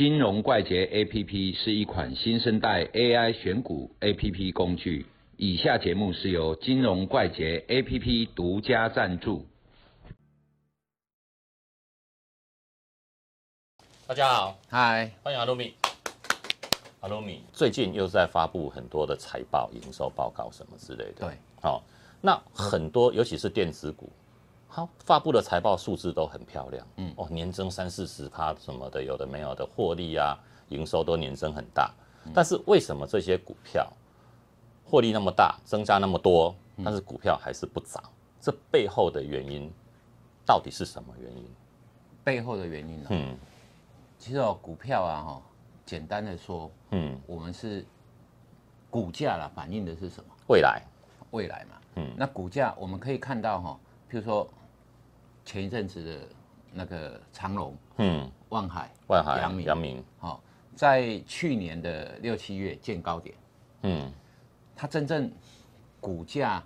金融怪杰 APP 是一款新生代 AI 选股 APP 工具。以下节目是由金融怪杰 APP 独家赞助。大家好，嗨，欢迎阿鲁米。阿鲁米最近又在发布很多的财报、营收报告什么之类的。对，好、那很多尤其是电子股，好发布的财报数字都很漂亮，嗯，哦，年增三四十趴什么的，有的没有的，获利啊，营收都年增很大。但是为什么这些股票获利那么大，增加那么多，但是股票还是不涨？这背后的原因到底是什么原因？背后的原因呢、嗯其实哦，股票啊，哈，简单的说，嗯，我们是股价啦，反映的是什么？未来，未来嘛。嗯那股价我们可以看到哈，譬如说前一阵子的那个长隆、嗯，万海、万海、阳明。阳明，哈，在去年的六七月见高点，嗯。它真正股价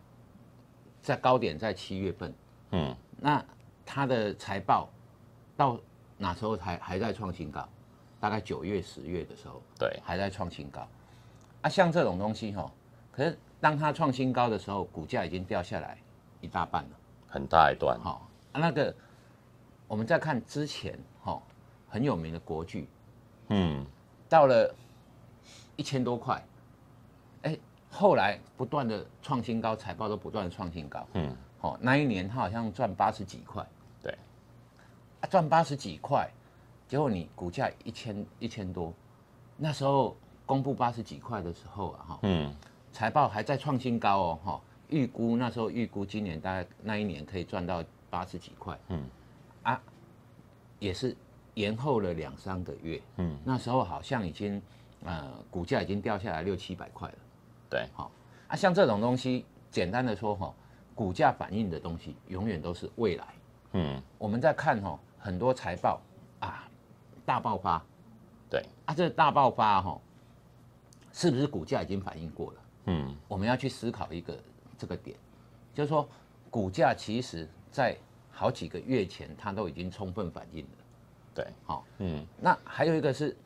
在高点在七月份，嗯。那它的财报到哪时候才还在创新高？大概九月、十月的时候对，还在创新高。啊，像这种东西哈，可是当它创新高的时候，股价已经掉下来一大半了。很大一段，好、啊，那个我们再看之前哈很有名的国剧，嗯。到了一千多块，哎，后来不断的创新高，财报都不断的创新高。嗯，哦，那一年他好像赚八十几块，对，啊，赚八十几块，结果你股价一千一千多，那时候公布八十几块的时候啊，哈，嗯。财报还在创新高哦，哈，预估那时候预估今年大概那一年可以赚到八十几块，嗯，啊，也是延后了两三个月，嗯，那时候好像已经呃股价已经掉下来六七百块了。对，好啊，像这种东西，简单的说哈，股价反映的东西永远都是未来。嗯我们在看哈很多财报啊，大爆发对，啊，这大爆发哈，是不是股价已经反映过了？嗯我们要去思考一个这个点，就是说股价其实在好几个月前它都已经充分反映了。对，好，嗯。那还有一个是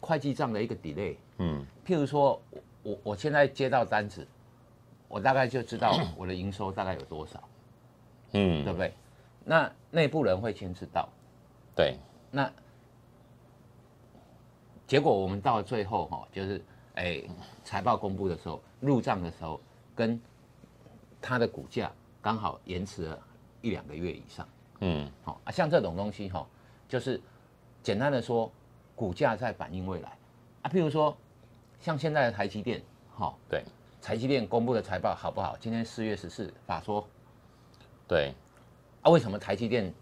会计账的一个 delay，嗯。譬如说我我我现在接到单子，我大概就知道我的营收大概有多少，嗯。对嗯，不对？那内部人会先知道，对，那结果我们到了最后哈，就是哎财报公布的时候，入账的时候，跟它的股价刚好延迟了一两个月以上。嗯好啊，像这种东西哈，就是简单的说，股价在反映未来啊。譬如说，像现在的台积电，哈，对，台积电公布的财报好不好？今天四月十四法说对，啊，为什么台积电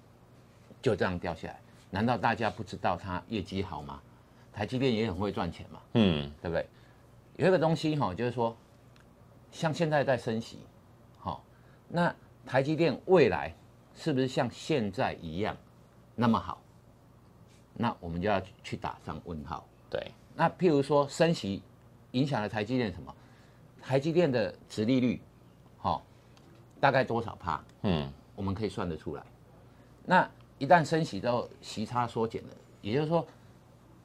就这样掉下来？难道大家不知道它业绩好吗？台积电也很会赚钱嘛，嗯对不对？有一个东西哈，就是说，像现在在升息，好，那台积电未来是不是像现在一样那么好？那我们就要去打上问号。对，那譬如说升息影响了台积电什么？台积电的殖利率，好、大概多少帕？嗯我们可以算得出来。那一旦升息之后，息差缩减了，也就是说，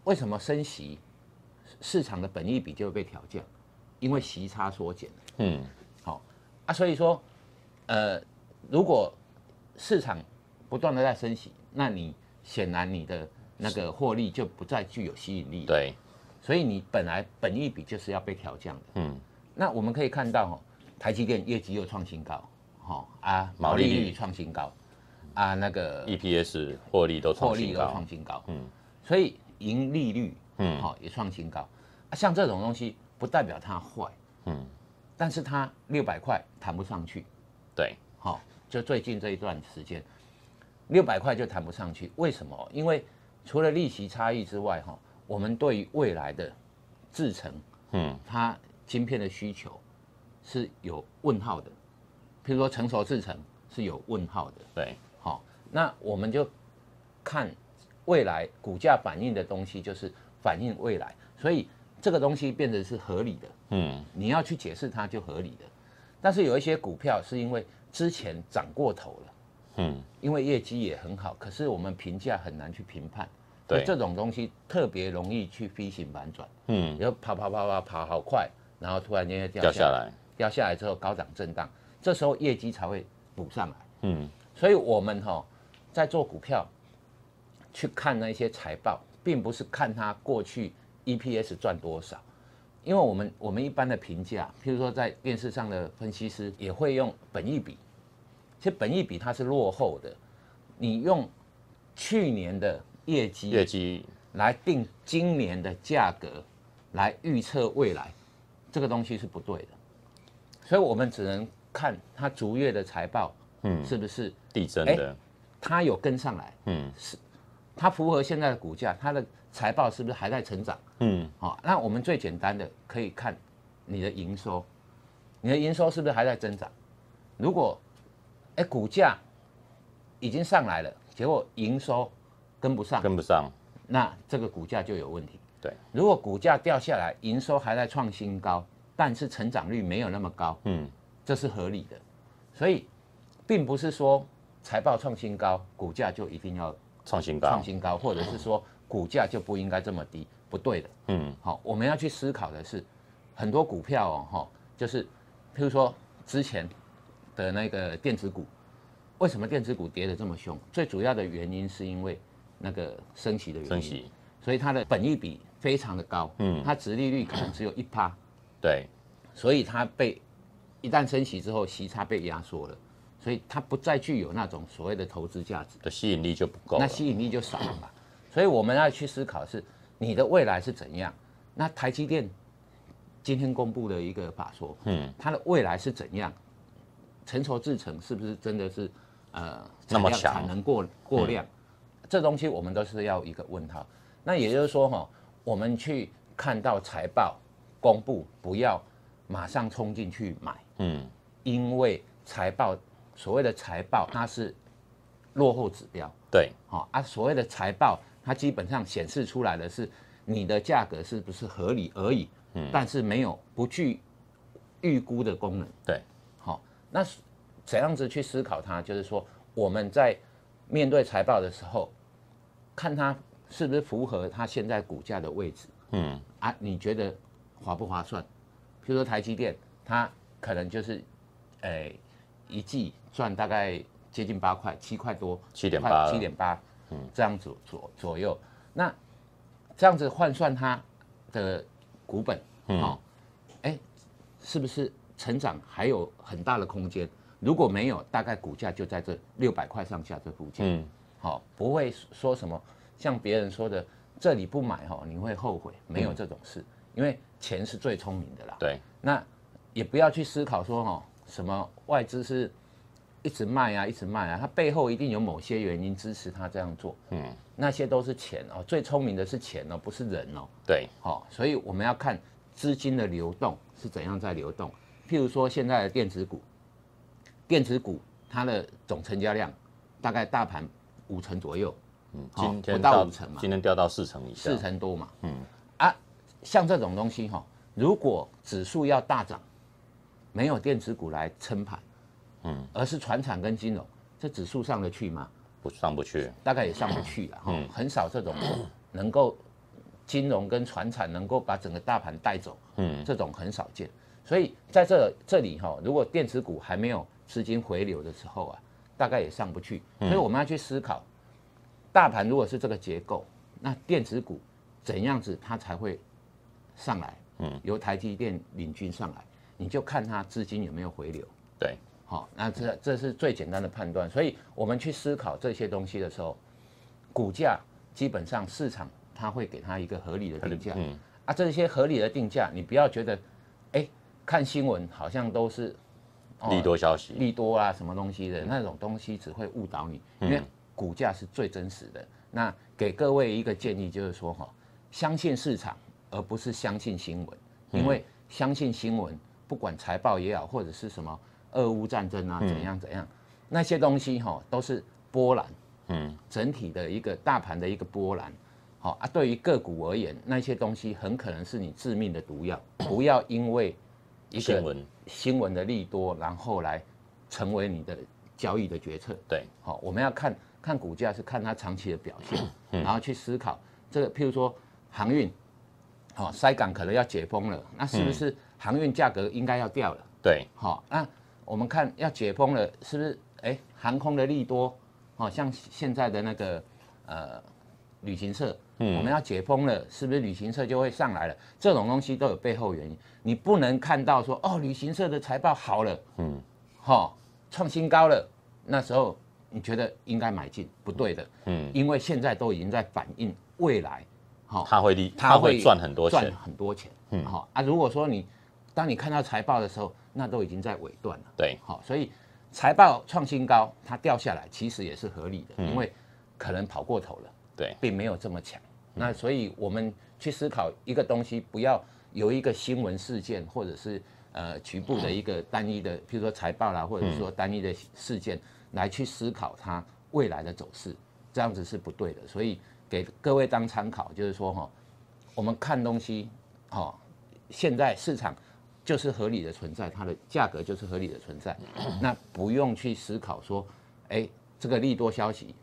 为什么升息市场的本益比就会被调降？因为息差缩减了。嗯好、啊，所以说，呃，如果市场不断的在升息，那你显然你的那个获利就不再具有吸引力。，对，所以你本来本益比就是要被调降的。嗯。那我们可以看到哦，台积电业绩又创新高，哈啊，毛毛利率创新高，啊那个，EPS 获利都获利都创新高。嗯。所以盈利率嗯。好也创新高。啊，像这种东西不代表它坏，嗯，但是它六百块谈不上去，对，好，就最近这一段时间，六百块就谈不上去。为什么？因为除了利息差异之外，哈，我们对于未来的制程，嗯它晶片的需求是有问号的。譬如说成熟制程是有问号的，对，好，那我们就看未来股价反映的东西，就是反映未来，所以这个东西变得是合理的。嗯你要去解释它就合理的。但是有一些股票是因为之前涨过头了，嗯。因为业绩也很好，可是我们评价很难去评判，对。这种东西特别容易去飞行反转，嗯，然后跑跑跑跑跑好快，然后突然间就掉掉下来，下来，掉下来之后高涨震荡，这时候业绩才会补上来。嗯，所以我们哈、在做股票，去看那些财报，并不是看它过去 EPS 赚多少，因为我们我们一般的评价，譬如说在电视上的分析师也会用本益比，其实本益比它是落后的，你用去年的业绩业绩。来定今年的价格，来预测未来，这个东西是不对的。所以我们只能看它逐月的财报，嗯是不是递增哎的，它有跟上来，嗯。是它符合现在的股价，它的财报是不是还在成长？嗯，好、那我们最简单的可以看你的营收，你的营收是不是还在增长？如果哎股价已经上来了，结果营收跟不上，跟不上，那这个股价就有问题。对，如果股价掉下来，营收还在创新高，但是成长率没有那么高，嗯，这是合理的。所以，并不是说财报创新高，股价就一定要创新高创，新高，或者是说股价就不应该这么低，不对的。嗯好，我们要去思考的是，很多股票哦，哈，就是譬如说之前的那个电子股，为什么电子股跌得这么凶？最主要的原因是因为那个升息的原因，升息，所以它的本益比非常的高，嗯它殖利率可能只有一趴，对，所以它被一旦升息之后，息差被压缩了，所以它不再具有那种所谓的投资价值。的吸引力就不够那，吸引力就少了嘛。所以我们要去思考是你的未来是怎样。那台积电今天公布的一个法说，嗯，它的未来是怎样？成熟制程是不是真的是呃那么强产能过过量？这东西我们都是要一个问号。那也就是说哈，我们去看到财报公布，不要马上冲进去买，嗯，因为财报所谓的财报它是落后指标。对，好、啊，所谓的财报，它基本上显示出来的是你的价格是不是合理而已，嗯，但是没有不具预估的功能。对，好、那怎样子去思考它？就是说我们在面对财报的时候，看它是不是符合它现在股价的位置嗯，啊？你觉得划不划算？譬如说台积电，它可能就是，诶、一季赚大概接近八块，七块多，七点八七点八，嗯，这样左左左右。那这样子换算它的股本，嗯哦，哎、是不是成长还有很大的空间？如果没有，大概股价就在这六百块上下这附近。嗯，好、不会说什么像别人说的这里不买哈、你会后悔，没有这种事，因为钱是最聪明的啦。对，那也不要去思考说哈、什么外资是一直卖啊，一直卖啊，它背后一定有某些原因支持它这样做。嗯，那些都是钱哦，最聪明的是钱哦，不是人哦。对，好、所以我们要看资金的流动是怎样在流动。譬如说现在的电子股，电子股它的总成交量大概大盘五成左右，嗯，好今天不到到五成嘛今天掉到四成以下，四成多嘛。嗯，啊，像这种东西哈、如果指数要大涨，没有电子股来撑盘，嗯，而是船产跟金融，这指数上得去吗？不上不去，大概也上不去了哈、嗯很少这种能够金融跟船产能够把整个大盘带走，嗯，这种很少见。所以在这这里哈、如果电子股还没有资金回流的时候啊，大概也上不去。所以我们要去思考，大盘如果是这个结构，那电子股怎样子它才会上来？嗯，由台积电领军上来，你就看它资金有没有回流。对，好，那这这是最简单的判断。所以我们去思考这些东西的时候，股价基本上市场它会给它一个合理的定价。嗯，啊，这些合理的定价，你不要觉得，哎，看新闻好像都是、哦利多消息，利多啊什么东西的那种东西，只会误导你，因为股价是最真实的。那给各位一个建议，就是说哈，相信市场，而不是相信新闻，因为相信新闻，不管财报也好，或者是什么俄乌战争啊，怎样怎样，那些东西哈都是波澜，嗯，整体的一个大盘的一个波澜。好啊，对于个股而言，那些东西很可能是你致命的毒药，不要因为一个新闻，新闻的利多，然后来成为你的交易的决策。对，好，我们要看看股价是看它长期的表现，然后去思考这个，譬如说航运，好、塞港可能要解封了，那是不是航运价格应该要掉了？对，好、那我们看要解封了，是不是？哎，航空的利多，哦，像现在的那个呃旅行社，我们要解封了，是不是旅行社就会上来了？这种东西都有背后原因，你不能看到说哦，旅行社的财报好了，嗯，好、创新高了，那时候你觉得应该买进，不对的，嗯，因为现在都已经在反映未来，好、它会利，它会赚很多赚钱，很多钱。嗯，好、啊，如果说你当你看到财报的时候，那都已经在尾段了。对，好、所以财报创新高，它掉下来其实也是合理的，嗯因为可能跑过头了，对，并没有这么强。那所以我们去思考一个东西，不要由一个新闻事件或者是呃局部的一个单一的，譬如说财报啦，或者是说单一的事件来去思考它未来的走势，这样子是不对的。所以给各位当参考，就是说哈，我们看东西，哦，现在市场就是合理的存在，它的价格就是合理的存在，那不用去思考说，哎，这个利多消息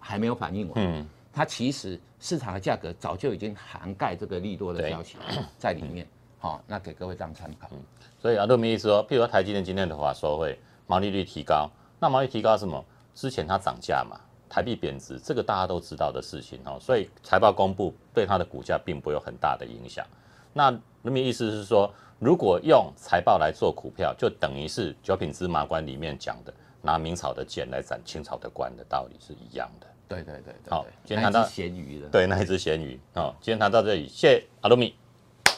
还没有反应完，嗯，它其实市场的价格早就已经涵盖这个利多的消息 在里面，好、那给各位当参考。嗯所以阿杜米意思说，譬如说台积电今天的话说会毛利率提高，那毛利率提高什么？之前它涨价嘛，台币贬值，这个大家都知道的事情哦，所以财报公布对它的股价并不有很大的影响。那那么意思是说，如果用财报来做股票，就等于是九品芝麻官里面讲的拿明朝的剑来斩清朝的官的道理是一样的。对对对对好今天谈到咸鱼了，对，那一只咸鱼好。今天谈到这里，谢谢阿鲁米。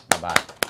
拜拜。